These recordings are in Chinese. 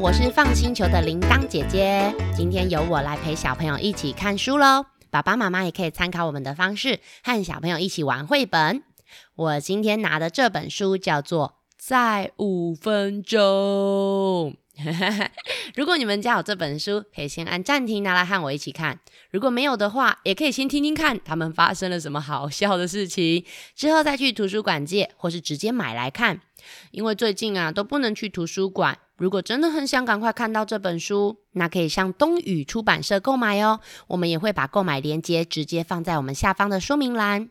我是放星球的铃铛姐姐。今天由我来陪小朋友一起看书喽。爸爸妈妈也可以参考我们的方式，和小朋友一起玩绘本。我今天拿的这本书叫做《在五分钟》。如果你们家有这本书，可以先按暂停拿来和我一起看。如果没有的话，也可以先听听看他们发生了什么好笑的事情，之后再去图书馆借，或是直接买来看。因为最近啊都不能去图书馆，如果真的很想赶快看到这本书，那可以上东宇出版社购买哦。我们也会把购买链接直接放在我们下方的说明栏。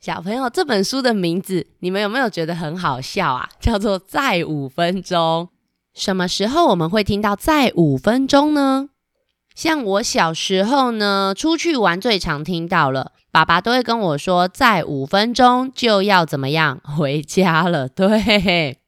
小朋友，这本书的名字你们有没有觉得很好笑啊？叫做《再五分钟》。什么时候我们会听到“再五分钟”呢？像我小时候呢，出去玩最常听到了。爸爸都会跟我说，再五分钟就要怎么样 回家了。对，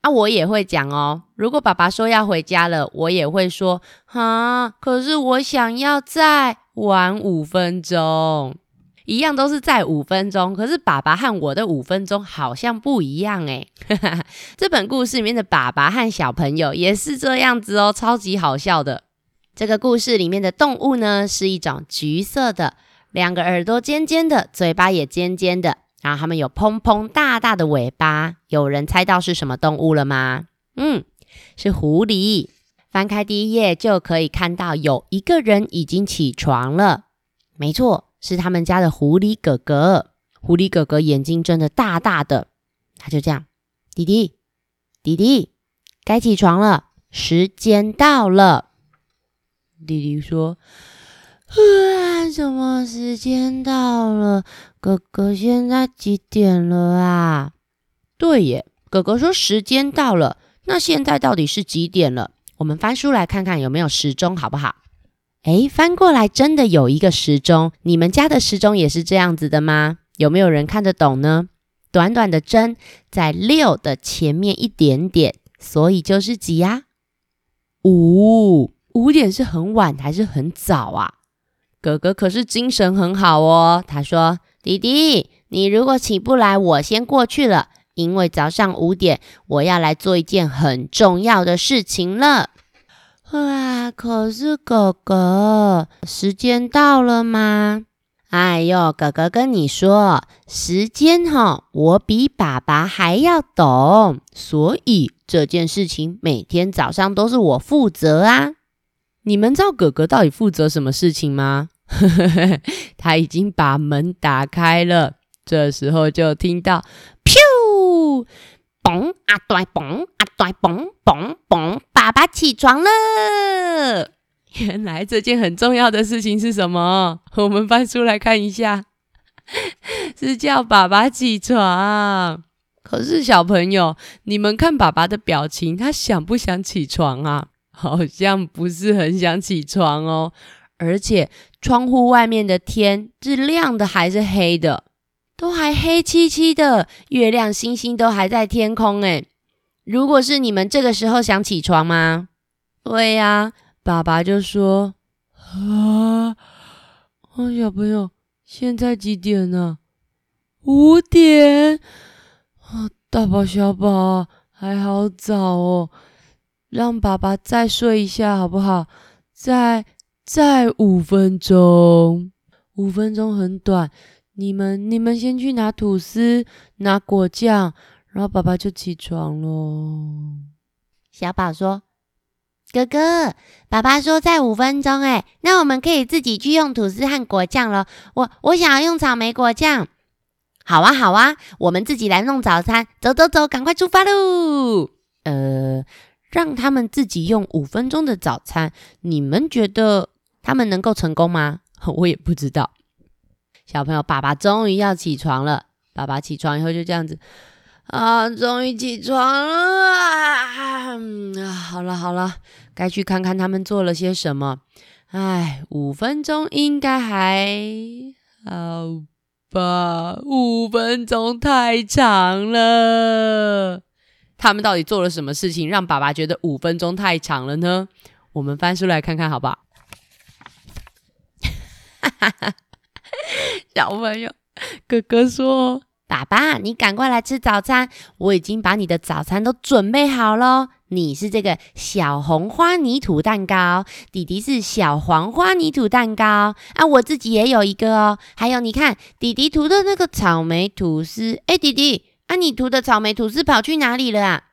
啊，我也会讲哦。如果爸爸说要回家了，我也会说，哈，可是我想要再玩五分钟，一样都是在五分钟。可是爸爸和我的五分钟好像不一样诶。这本故事里面的爸爸和小朋友也是这样子哦，超级好笑的。这个故事里面的动物呢，是一种橘色的。两个耳朵尖尖的，嘴巴也尖尖的，然后它们有蓬蓬大大的尾巴。有人猜到是什么动物了吗？嗯，是狐狸。翻开第一页就可以看到，有一个人已经起床了。没错，是他们家的狐狸哥哥。狐狸哥哥眼睛睁得大大的，他就这样：“弟弟，弟弟，该起床了，时间到了。”弟弟说。啊！什么时间到了？哥哥，现在几点了啊？对耶，哥哥说时间到了。那现在到底是几点了？我们翻书来看看有没有时钟，好不好？诶，翻过来真的有一个时钟。你们家的时钟也是这样子的吗？有没有人看得懂呢？短短的针在六的前面一点点，所以就是几呀？五。五点是很晚还是很早啊？哥哥可是精神很好哦。他说：“弟弟，你如果起不来，我先过去了，因为早上五点我要来做一件很重要的事情了。”啊，可是哥哥，时间到了吗？哎呦，哥哥跟你说，时间哈，我比爸爸还要懂，所以这件事情每天早上都是我负责啊。你们知道哥哥到底负责什么事情吗？他已经把门打开了，这时候就听到“噗”，嘣啊对，嘣啊对，嘣嘣嘣，爸爸起床了。原来这件很重要的事情是什么？我们翻出来看一下，是叫爸爸起床。可是小朋友，你们看爸爸的表情，他想不想起床啊？好像不是很想起床哦。而且窗户外面的天是亮的还是黑的？都还黑漆漆的，月亮星星都还在天空诶。如果是你们这个时候想起床吗？对呀，爸爸就说：“啊，哦，小朋友，现在几点呢？五点。啊，大宝小宝还好早哦，让爸爸再睡一下好不好？再。”再五分钟，五分钟很短。你们，你们先去拿吐司，拿果酱，然后爸爸就起床喽。小宝说：“哥哥，爸爸说再五分钟，哎，那我们可以自己去用吐司和果酱了。我，我想要用草莓果酱。好啊，好啊，我们自己来弄早餐。走走走，赶快出发喽！呃，让他们自己用五分钟的早餐，你们觉得？”他们能够成功吗？我也不知道。小朋友，爸爸终于要起床了。爸爸起床以后就这样子啊，终于起床了啊！好了好了，该去看看他们做了些什么。哎，五分钟应该还好吧？五分钟太长了。他们到底做了什么事情，让爸爸觉得五分钟太长了呢？我们翻书来看看，好不好？小朋友，哥哥说：“爸爸，你赶快来吃早餐，我已经把你的早餐都准备好了。你是这个小红花泥土蛋糕，弟弟是小黄花泥土蛋糕啊。我自己也有一个哦。还有，你看弟弟涂的那个草莓吐司，哎，弟弟，啊，你涂的草莓吐司跑去哪里了啊？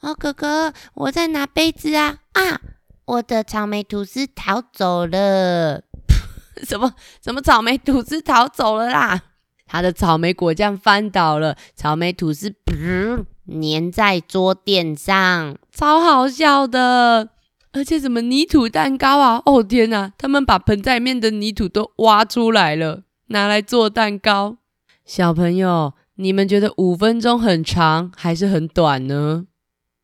哦，哥哥，我在拿杯子啊啊！我的草莓吐司逃走了。什么什么草莓吐司逃走了啦？他的草莓果酱翻倒了，草莓吐司噗粘在桌垫上，超好笑的。而且什么泥土蛋糕啊？哦天哪！他们把盆栽里面的泥土都挖出来了，拿来做蛋糕。小朋友，你们觉得五分钟很长还是很短呢？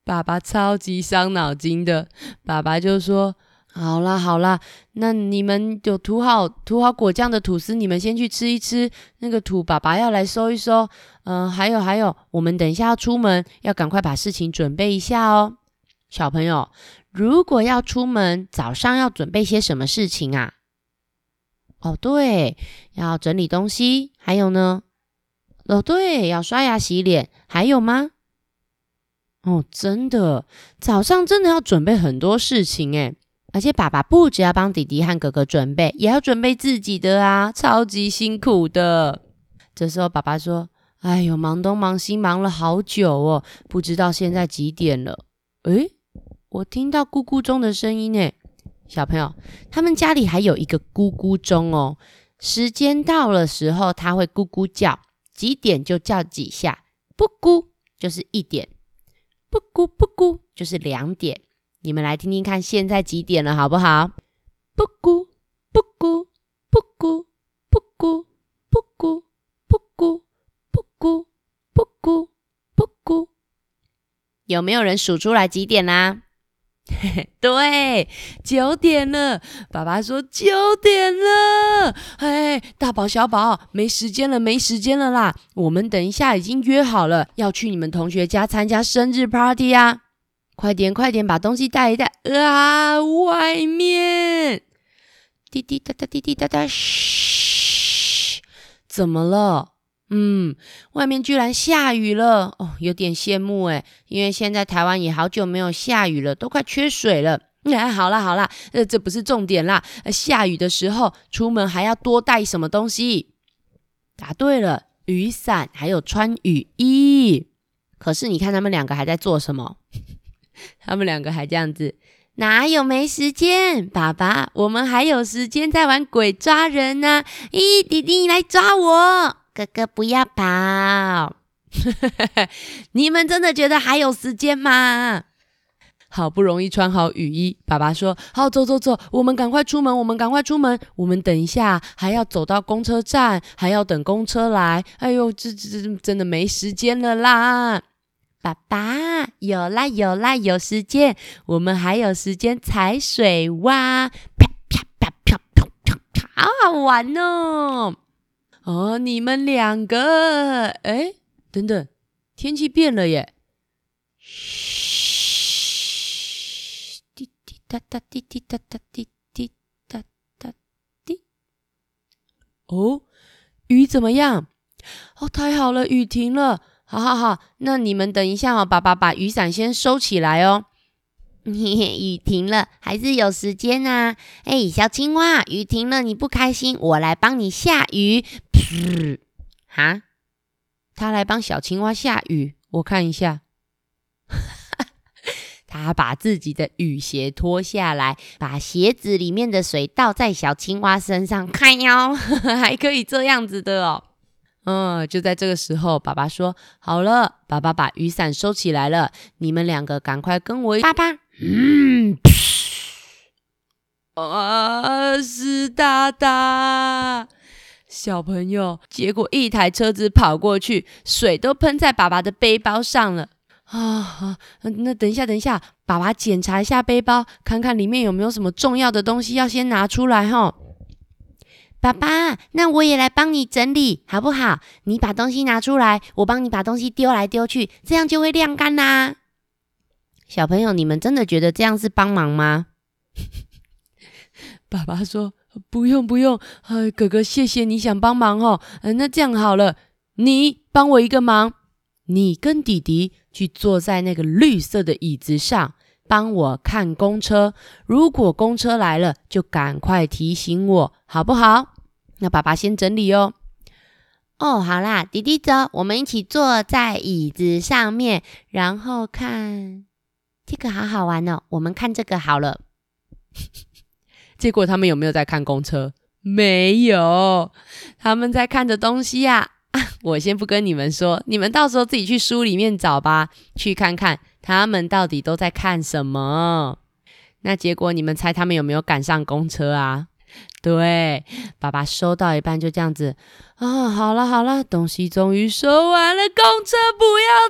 爸爸超级伤脑筋的，爸爸就说。好啦好啦，那你们有涂好涂好果酱的吐司，你们先去吃一吃。那个土爸爸要来收一收。嗯，还有还有，我们等一下要出门，要赶快把事情准备一下哦。小朋友，如果要出门，早上要准备些什么事情啊？哦，对，要整理东西。还有呢？哦，对，要刷牙洗脸。还有吗？哦，真的，早上真的要准备很多事情诶。而且爸爸不只要帮弟弟和哥哥准备，也要准备自己的啊，超级辛苦的。这时候爸爸说：“哎呦，忙东忙西，忙了好久哦，不知道现在几点了。”诶，我听到咕咕钟的声音诶，小朋友，他们家里还有一个咕咕钟哦，时间到了时候，它会咕咕叫，几点就叫几下，不咕就是一点，不咕不咕就是两点。你们来听听看，现在几点了，好不好？不咕不咕不咕不咕不咕不咕不咕不咕不咕，有没有人数出来几点啦？对，九点了。爸爸说九点了。哎，大宝小宝，没时间了，没时间了啦！我们等一下已经约好了，要去你们同学家参加生日 party 啊！快点，快点，把东西带一带啊！外面滴滴答答，滴滴答答，嘘，怎么了？嗯，外面居然下雨了哦，有点羡慕诶，因为现在台湾也好久没有下雨了，都快缺水了。哎，好啦好啦，呃，这不是重点啦。下雨的时候出门还要多带什么东西？答对了，雨伞，还有穿雨衣。可是你看他们两个还在做什么？他们两个还这样子，哪有没时间？爸爸，我们还有时间在玩鬼抓人呢。咦，弟弟，你来抓我！哥哥，不要跑！你们真的觉得还有时间吗？好不容易穿好雨衣，爸爸说：“好，走走走，我们赶快出门，我们赶快出门。我们等一下还要走到公车站，还要等公车来。哎呦，这这这真的没时间了啦！”爸爸，有啦有啦，有时间，我们还有时间踩水哇，啪啪啪啪啪啪啪，好好玩哦！哦，你们两个，哎，等等，天气变了耶！嘘，滴滴答答，滴滴答答，滴滴答答滴。哦，雨怎么样？哦，太好了，雨停了。好好好，那你们等一下哦，爸爸把雨伞先收起来哦。雨停了，还是有时间啊？哎，小青蛙，雨停了，你不开心？我来帮你下雨。噗，哈，他来帮小青蛙下雨。我看一下，他把自己的雨鞋脱下来，把鞋子里面的水倒在小青蛙身上，看哟，还可以这样子的哦。嗯，就在这个时候，爸爸说：“好了，爸爸把雨伞收起来了，你们两个赶快跟我。”爸爸，嗯，啊，湿哒哒，小朋友，结果一台车子跑过去，水都喷在爸爸的背包上了啊！那等一下，等一下，爸爸检查一下背包，看看里面有没有什么重要的东西要先拿出来哈。爸爸，那我也来帮你整理，好不好？你把东西拿出来，我帮你把东西丢来丢去，这样就会晾干啦。小朋友，你们真的觉得这样是帮忙吗？爸爸说不用不用，哥哥谢谢你想帮忙哦。嗯，那这样好了，你帮我一个忙，你跟弟弟去坐在那个绿色的椅子上，帮我看公车。如果公车来了，就赶快提醒我，好不好？那爸爸先整理哦。哦，好啦，弟弟走，我们一起坐在椅子上面，然后看这个，好好玩哦。我们看这个好了。结果他们有没有在看公车？没有，他们在看的东西呀。我先不跟你们说，你们到时候自己去书里面找吧，去看看他们到底都在看什么。那结果你们猜他们有没有赶上公车啊？对，爸爸收到一半就这样子啊，好了好了，东西终于收完了，公车不要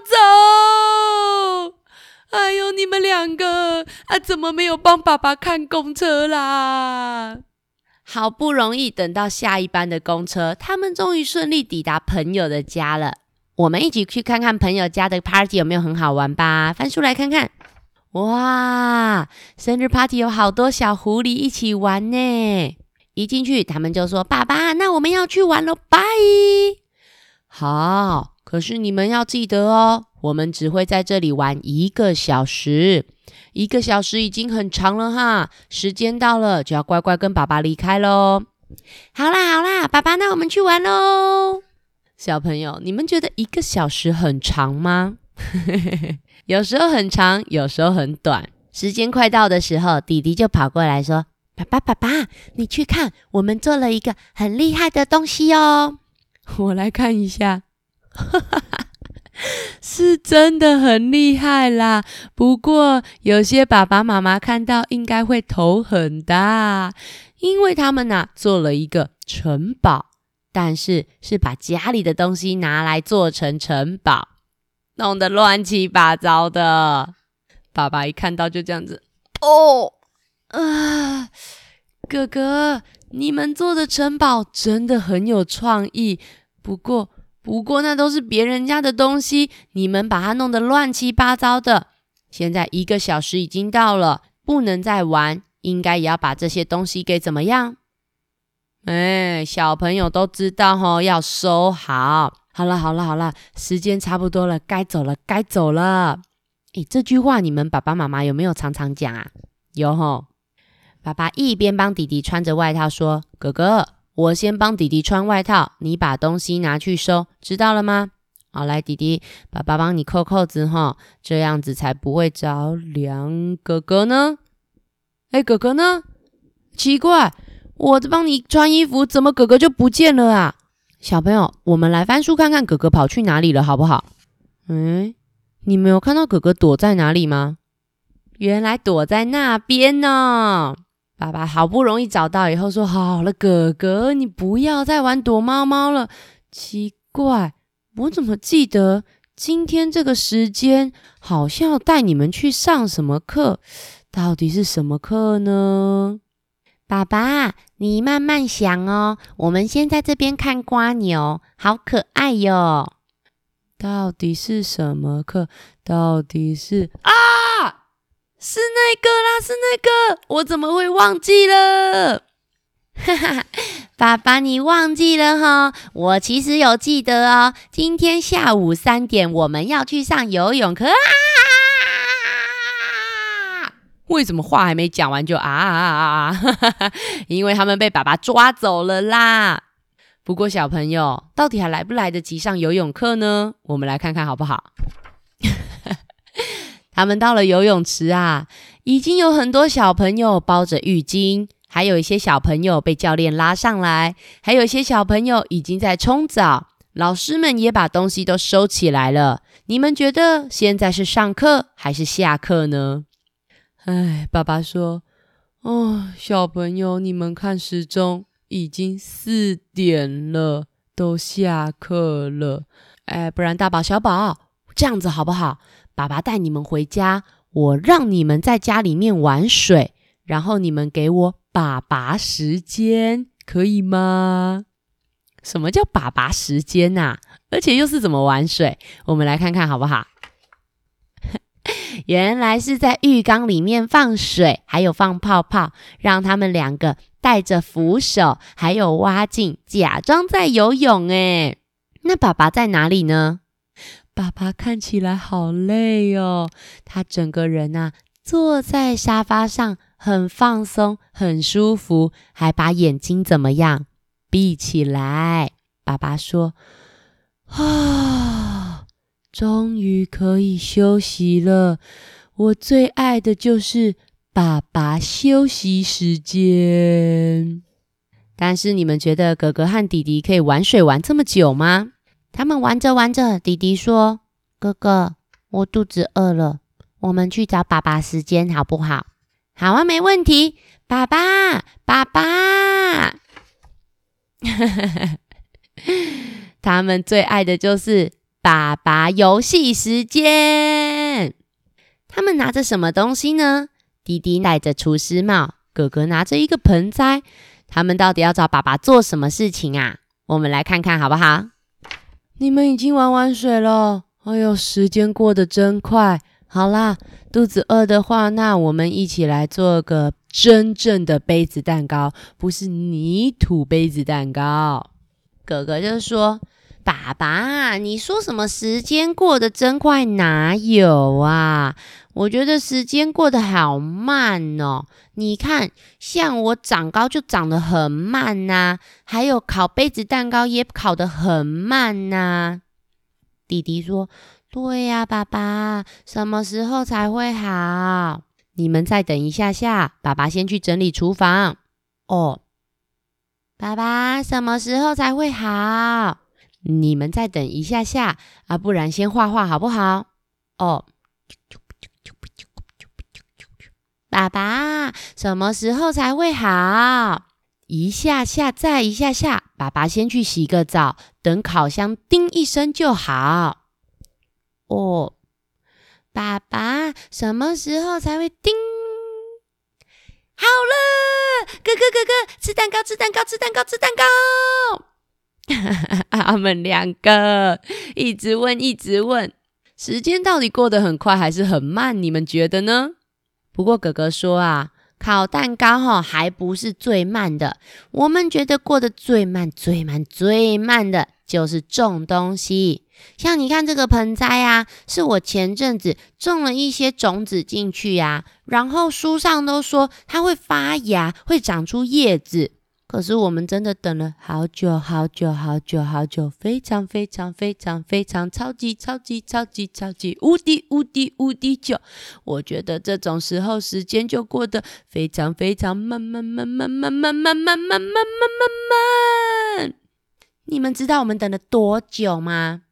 走。哎呦，你们两个啊，怎么没有帮爸爸看公车啦？好不容易等到下一班的公车，他们终于顺利抵达朋友的家了。我们一起去看看朋友家的 party 有没有很好玩吧。翻书来看看，哇，生日 party 有好多小狐狸一起玩呢。一进去，他们就说：“爸爸，那我们要去玩喽，拜。”好，可是你们要记得哦，我们只会在这里玩一个小时。一个小时已经很长了哈，时间到了就要乖乖跟爸爸离开喽。好啦好啦，爸爸，那我们去玩喽。小朋友，你们觉得一个小时很长吗？有时候很长，有时候很短。时间快到的时候，弟弟就跑过来说：“爸爸爸爸，你去看，我们做了一个很厉害的东西哦。”我来看一下。是真的很厉害啦，不过有些爸爸妈妈看到应该会头很大，因为他们呐做了一个城堡，但是是把家里的东西拿来做成城堡，弄得乱七八糟的。爸爸一看到就这样子，哦啊，哥哥，你们做的城堡真的很有创意，不过。不过那都是别人家的东西，你们把它弄得乱七八糟的。现在一个小时已经到了，不能再玩，应该也要把这些东西给怎么样？哎，小朋友都知道吼，要收好。好了好了好了，时间差不多了，该走了该走了。哎，这句话你们爸爸妈妈有没有常常讲啊？有吼。爸爸一边帮弟弟穿着外套说：“哥哥。”我先帮弟弟穿外套，你把东西拿去收，知道了吗？好，来，弟弟，爸爸帮你扣扣子哈，这样子才不会着凉。哥哥呢？哎，哥哥呢？奇怪，我在帮你穿衣服，怎么哥哥就不见了啊？小朋友，我们来翻书看看哥哥跑去哪里了，好不好？嗯，你没有看到哥哥躲在哪里吗？原来躲在那边呢。爸爸好不容易找到以后说：“好了，哥哥，你不要再玩躲猫猫了。奇怪，我怎么记得今天这个时间好像要带你们去上什么课？到底是什么课呢？”爸爸，你慢慢想哦。我们先在这边看瓜牛，好可爱哟。到底是什么课？到底是啊？是那个啦，是那个，我怎么会忘记了？哈哈，爸爸，你忘记了哈？我其实有记得哦。今天下午三点，我们要去上游泳课啊！为什么话还没讲完就啊啊啊啊？因为他们被爸爸抓走了啦。不过小朋友，到底还来不来得及上游泳课呢？我们来看看好不好？他们到了游泳池啊，已经有很多小朋友包着浴巾，还有一些小朋友被教练拉上来，还有一些小朋友已经在冲澡。老师们也把东西都收起来了。你们觉得现在是上课还是下课呢？哎，爸爸说：“哦，小朋友，你们看时钟，已经四点了，都下课了。哎，不然大宝、小宝这样子好不好？”爸爸带你们回家，我让你们在家里面玩水，然后你们给我爸爸时间，可以吗？什么叫爸爸时间呐？而且又是怎么玩水？我们来看看好不好？原来是在浴缸里面放水，还有放泡泡，让他们两个带着扶手，还有蛙镜，假装在游泳。诶，那爸爸在哪里呢？爸爸看起来好累哦，他整个人啊坐在沙发上，很放松，很舒服，还把眼睛怎么样闭起来。爸爸说：“啊，终于可以休息了。我最爱的就是爸爸休息时间。”但是你们觉得哥哥和弟弟可以玩水玩这么久吗？他们玩着玩着，弟弟说：“哥哥，我肚子饿了，我们去找爸爸时间好不好？”“好啊，没问题。”爸爸，爸爸，他们最爱的就是爸爸游戏时间。他们拿着什么东西呢？弟弟戴着厨师帽，哥哥拿着一个盆栽。他们到底要找爸爸做什么事情啊？我们来看看好不好？你们已经玩完水了，哎呦，时间过得真快。好啦，肚子饿的话，那我们一起来做个真正的杯子蛋糕，不是泥土杯子蛋糕。哥哥就说：“爸爸，你说什么时间过得真快？哪有啊？”我觉得时间过得好慢哦，你看，像我长高就长得很慢呐，还有烤杯子蛋糕也烤得很慢呐。弟弟说：“对呀，爸爸，什么时候才会好？你们再等一下下，爸爸先去整理厨房。”哦，爸爸，什么时候才会好？你们再等一下下啊，不然先画画好不好？哦。爸爸，什么时候才会好？一下下，再一下下。爸爸先去洗个澡，等烤箱叮一声就好。哦，爸爸，什么时候才会叮？好了，哥哥，哥哥，吃蛋糕，吃蛋糕，吃蛋糕，吃蛋糕。他们两个一直问，一直问，时间到底过得很快还是很慢？你们觉得呢？不过哥哥说啊，烤蛋糕哈还不是最慢的。我们觉得过得最慢、最慢、最慢的就是种东西。像你看这个盆栽啊，是我前阵子种了一些种子进去呀，然后书上都说它会发芽，会长出叶子。可是我们真的等了好久好久好久好久，非常非常非常非常超级超级超级超级无敌无敌无敌久。我觉得这种时候时间就过得非常非常慢慢慢慢慢慢慢慢慢慢慢慢慢。你们知道我们等了多久吗？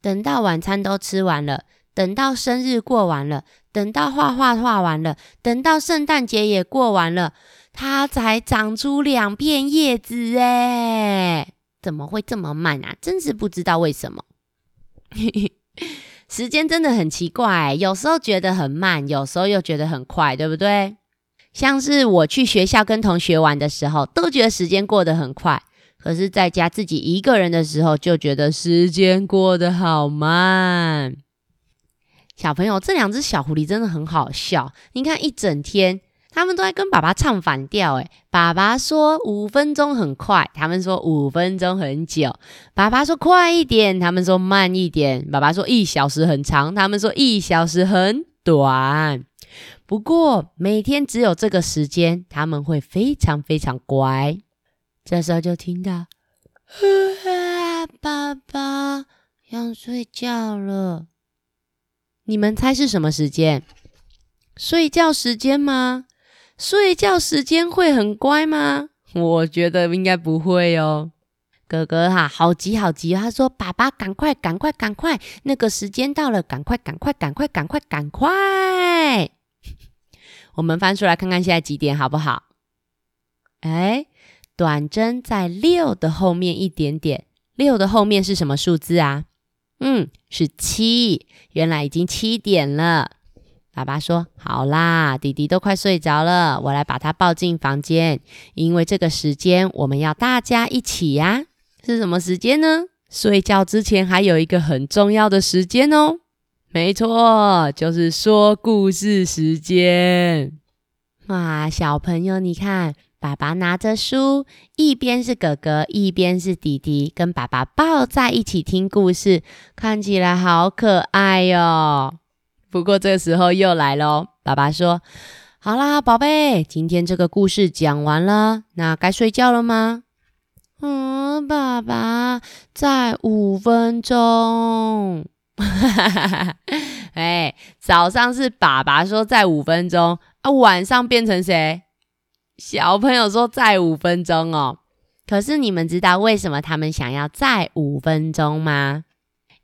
等到晚餐都吃完了，等到生日过完了，等到画画画完了，等到圣诞节也过完了。它才长出两片叶子哎，怎么会这么慢啊？真是不知道为什么。时间真的很奇怪，有时候觉得很慢，有时候又觉得很快，对不对？像是我去学校跟同学玩的时候，都觉得时间过得很快；可是在家自己一个人的时候，就觉得时间过得好慢。小朋友，这两只小狐狸真的很好笑，你看一整天。他们都在跟爸爸唱反调，诶爸爸说五分钟很快，他们说五分钟很久。爸爸说快一点，他们说慢一点。爸爸说一小时很长，他们说一小时很短。不过每天只有这个时间，他们会非常非常乖。这时候就听到，爸爸要睡觉了。你们猜是什么时间？睡觉时间吗？睡觉时间会很乖吗？我觉得应该不会哦。哥哥哈，好急好急，他说：“爸爸，赶快赶快赶快，那个时间到了，赶快赶快赶快赶快赶快。” 我们翻出来看看现在几点好不好？哎，短针在六的后面一点点，六的后面是什么数字啊？嗯，是七，原来已经七点了。爸爸说：“好啦，弟弟都快睡着了，我来把他抱进房间。因为这个时间我们要大家一起呀，是什么时间呢？睡觉之前还有一个很重要的时间哦。没错，就是说故事时间。哇，小朋友，你看，爸爸拿着书，一边是哥哥，一边是弟弟，跟爸爸抱在一起听故事，看起来好可爱哟。不过这时候又来喽，爸爸说：“好啦，宝贝，今天这个故事讲完了，那该睡觉了吗？”嗯，爸爸，再五分钟。哎，早上是爸爸说再五分钟啊，晚上变成谁？小朋友说再五分钟哦，可是你们知道为什么他们想要再五分钟吗？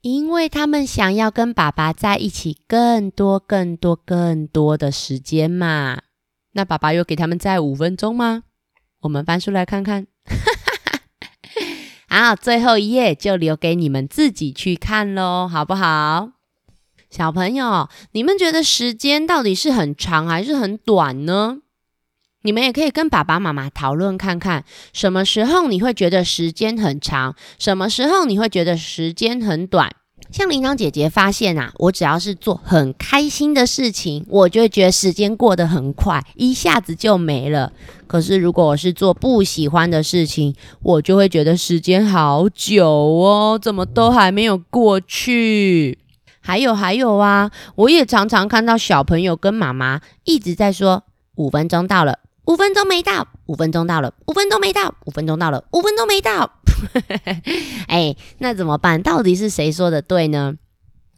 因为他们想要跟爸爸在一起更多、更多、更多的时间嘛。那爸爸有给他们再五分钟吗？我们翻书来看看。好，最后一页就留给你们自己去看喽，好不好？小朋友，你们觉得时间到底是很长还是很短呢？你们也可以跟爸爸妈妈讨论看看，什么时候你会觉得时间很长，什么时候你会觉得时间很短。像铃铛姐姐发现啊，我只要是做很开心的事情，我就会觉得时间过得很快，一下子就没了。可是如果我是做不喜欢的事情，我就会觉得时间好久哦，怎么都还没有过去。还有还有啊，我也常常看到小朋友跟妈妈一直在说，五分钟到了。五分钟没到，五分钟到了，五分钟没到，五分钟到了，五分钟没到。哎，那怎么办？到底是谁说的对呢？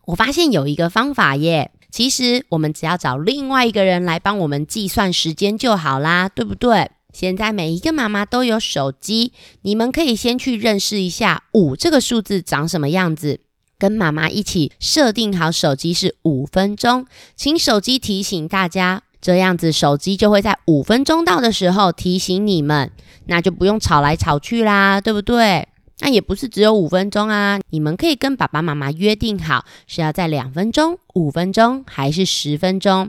我发现有一个方法耶，其实我们只要找另外一个人来帮我们计算时间就好啦，对不对？现在每一个妈妈都有手机，你们可以先去认识一下五这个数字长什么样子，跟妈妈一起设定好手机是五分钟，请手机提醒大家。这样子，手机就会在五分钟到的时候提醒你们，那就不用吵来吵去啦，对不对？那也不是只有五分钟啊，你们可以跟爸爸妈妈约定好，是要在两分钟、五分钟还是十分钟，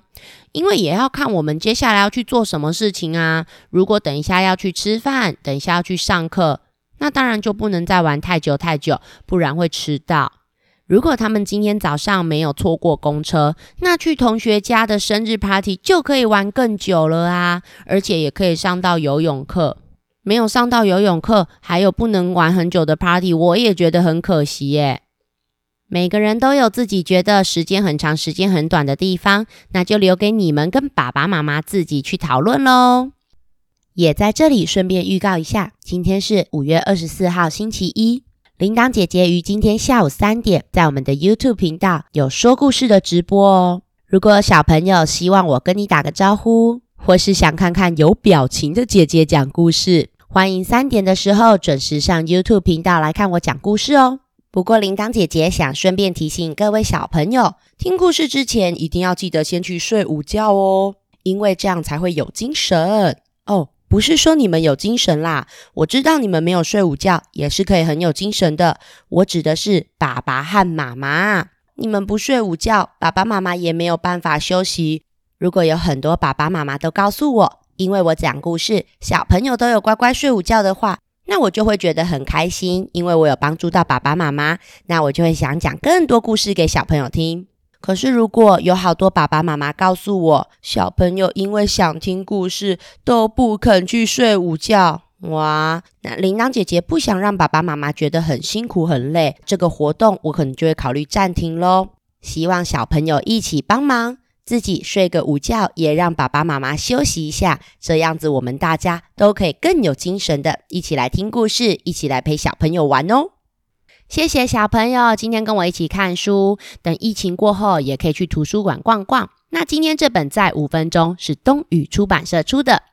因为也要看我们接下来要去做什么事情啊。如果等一下要去吃饭，等一下要去上课，那当然就不能再玩太久太久，不然会迟到。如果他们今天早上没有错过公车，那去同学家的生日 party 就可以玩更久了啊！而且也可以上到游泳课。没有上到游泳课，还有不能玩很久的 party，我也觉得很可惜耶。每个人都有自己觉得时间很长、时间很短的地方，那就留给你们跟爸爸妈妈自己去讨论喽。也在这里顺便预告一下，今天是五月二十四号星期一。铃铛姐姐于今天下午三点在我们的 YouTube 频道有说故事的直播哦。如果小朋友希望我跟你打个招呼，或是想看看有表情的姐姐讲故事，欢迎三点的时候准时上 YouTube 频道来看我讲故事哦。不过铃铛姐姐想顺便提醒各位小朋友，听故事之前一定要记得先去睡午觉哦，因为这样才会有精神哦。不是说你们有精神啦，我知道你们没有睡午觉也是可以很有精神的。我指的是爸爸和妈妈，你们不睡午觉，爸爸妈妈也没有办法休息。如果有很多爸爸妈妈都告诉我，因为我讲故事，小朋友都有乖乖睡午觉的话，那我就会觉得很开心，因为我有帮助到爸爸妈妈，那我就会想讲更多故事给小朋友听。可是，如果有好多爸爸妈妈告诉我，小朋友因为想听故事都不肯去睡午觉，哇，那铃铛姐姐不想让爸爸妈妈觉得很辛苦很累，这个活动我可能就会考虑暂停喽。希望小朋友一起帮忙，自己睡个午觉，也让爸爸妈妈休息一下，这样子我们大家都可以更有精神的，一起来听故事，一起来陪小朋友玩哦。谢谢小朋友今天跟我一起看书。等疫情过后，也可以去图书馆逛逛。那今天这本在五分钟是东宇出版社出的，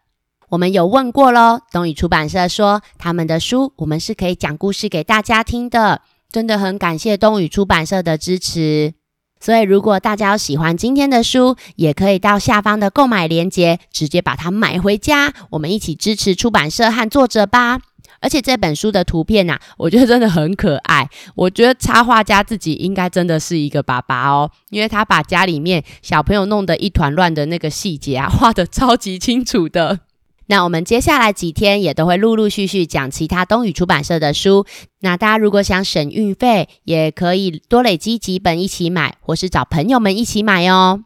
我们有问过喽。东宇出版社说他们的书我们是可以讲故事给大家听的，真的很感谢东宇出版社的支持。所以如果大家有喜欢今天的书，也可以到下方的购买链接直接把它买回家，我们一起支持出版社和作者吧。而且这本书的图片呐，我觉得真的很可爱。我觉得插画家自己应该真的是一个爸爸哦，因为他把家里面小朋友弄得一团乱的那个细节啊，画的超级清楚的。那我们接下来几天也都会陆陆续续讲其他东宇出版社的书。那大家如果想省运费，也可以多累积几本一起买，或是找朋友们一起买哦。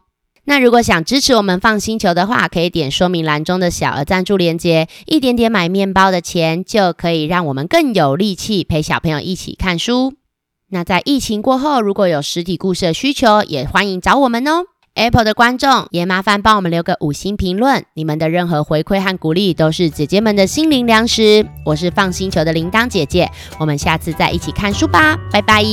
那如果想支持我们放星球的话，可以点说明栏中的小额赞助链接，一点点买面包的钱就可以让我们更有力气陪小朋友一起看书。那在疫情过后，如果有实体故事的需求，也欢迎找我们哦。Apple 的观众也麻烦帮我们留个五星评论，你们的任何回馈和鼓励都是姐姐们的心灵粮食。我是放星球的铃铛姐姐，我们下次再一起看书吧，拜拜。